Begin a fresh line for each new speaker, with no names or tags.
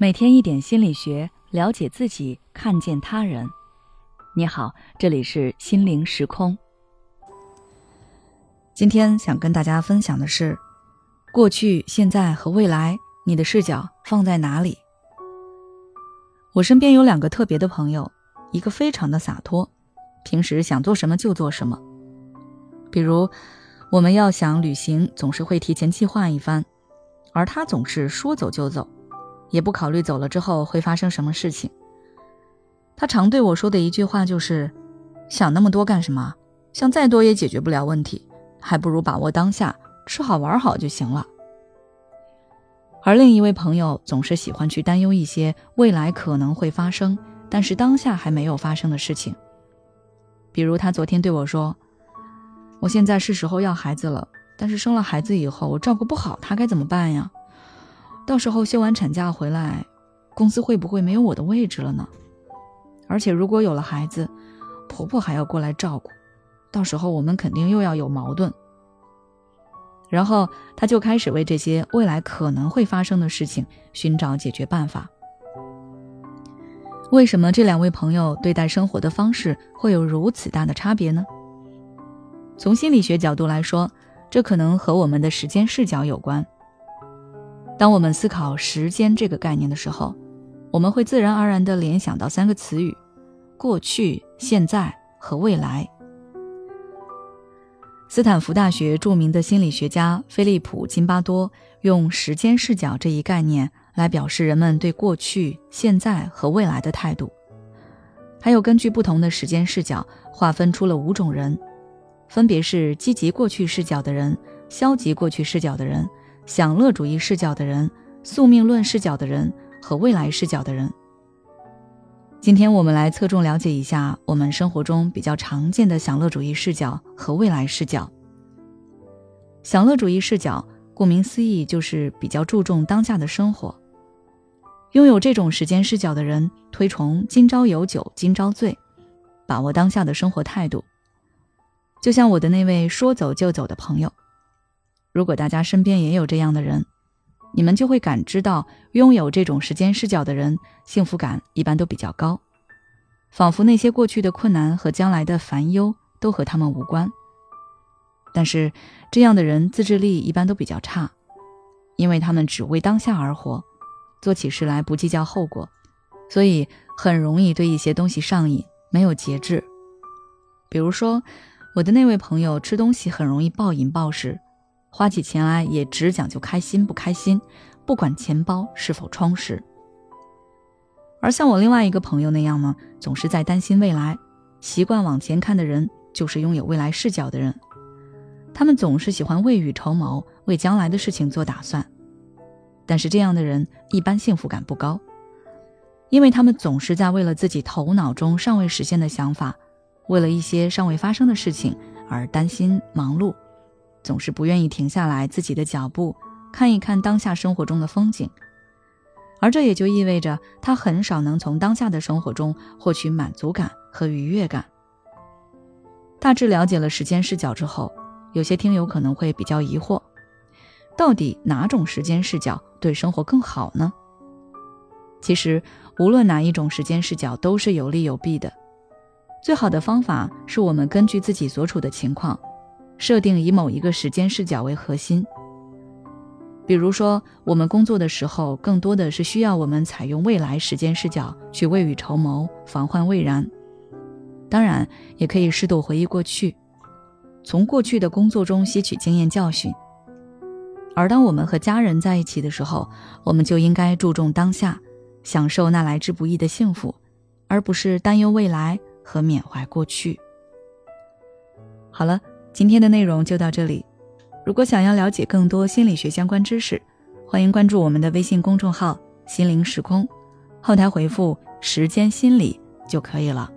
每天一点心理学，了解自己，看见他人。你好，这里是心灵时空。今天想跟大家分享的是，过去、现在和未来，你的视角放在哪里？我身边有两个特别的朋友，一个非常的洒脱，平时想做什么就做什么。比如，我们要想旅行，总是会提前计划一番，而他总是说走就走。也不考虑走了之后会发生什么事情。他常对我说的一句话就是：“想那么多干什么？想再多也解决不了问题，还不如把握当下，吃好玩好就行了。”而另一位朋友总是喜欢去担忧一些未来可能会发生，但是当下还没有发生的事情。比如他昨天对我说：“我现在是时候要孩子了，但是生了孩子以后我照顾不好他该怎么办呀？”到时候休完产假回来，公司会不会没有我的位置了呢？而且如果有了孩子，婆婆还要过来照顾，到时候我们肯定又要有矛盾。然后他就开始为这些未来可能会发生的事情寻找解决办法。为什么这两位朋友对待生活的方式会有如此大的差别呢？从心理学角度来说，这可能和我们的时间视角有关。当我们思考时间这个概念的时候，我们会自然而然地联想到三个词语：过去、现在和未来。斯坦福大学著名的心理学家菲利普·金巴多用时间视角这一概念来表示人们对过去、现在和未来的态度。还有根据不同的时间视角划分出了五种人，分别是积极过去视角的人、消极过去视角的人。享乐主义视角的人、宿命论视角的人和未来视角的人。今天我们来侧重了解一下我们生活中比较常见的享乐主义视角和未来视角。享乐主义视角，顾名思义，就是比较注重当下的生活。拥有这种时间视角的人，推崇“今朝有酒今朝醉”，把握当下的生活态度。就像我的那位说走就走的朋友。如果大家身边也有这样的人，你们就会感知到，拥有这种时间视角的人，幸福感一般都比较高，仿佛那些过去的困难和将来的烦忧都和他们无关。但是，这样的人自制力一般都比较差，因为他们只为当下而活，做起事来不计较后果，所以很容易对一些东西上瘾，没有节制。比如说，我的那位朋友吃东西很容易暴饮暴食。花起钱来也只讲究开心不开心，不管钱包是否充实。而像我另外一个朋友那样呢，总是在担心未来，习惯往前看的人，就是拥有未来视角的人。他们总是喜欢未雨绸缪，为将来的事情做打算。但是这样的人一般幸福感不高，因为他们总是在为了自己头脑中尚未实现的想法，为了一些尚未发生的事情而担心忙碌。总是不愿意停下来自己的脚步，看一看当下生活中的风景，而这也就意味着他很少能从当下的生活中获取满足感和愉悦感。大致了解了时间视角之后，有些听友可能会比较疑惑：到底哪种时间视角对生活更好呢？其实，无论哪一种时间视角都是有利有弊的。最好的方法是我们根据自己所处的情况。设定以某一个时间视角为核心。比如说，我们工作的时候，更多的是需要我们采用未来时间视角去未雨绸缪、防患未然。当然，也可以适度回忆过去，从过去的工作中吸取经验教训。而当我们和家人在一起的时候，我们就应该注重当下，享受那来之不易的幸福，而不是担忧未来和缅怀过去。好了。今天的内容就到这里。如果想要了解更多心理学相关知识，欢迎关注我们的微信公众号“心灵时空”，后台回复“时间心理”就可以了。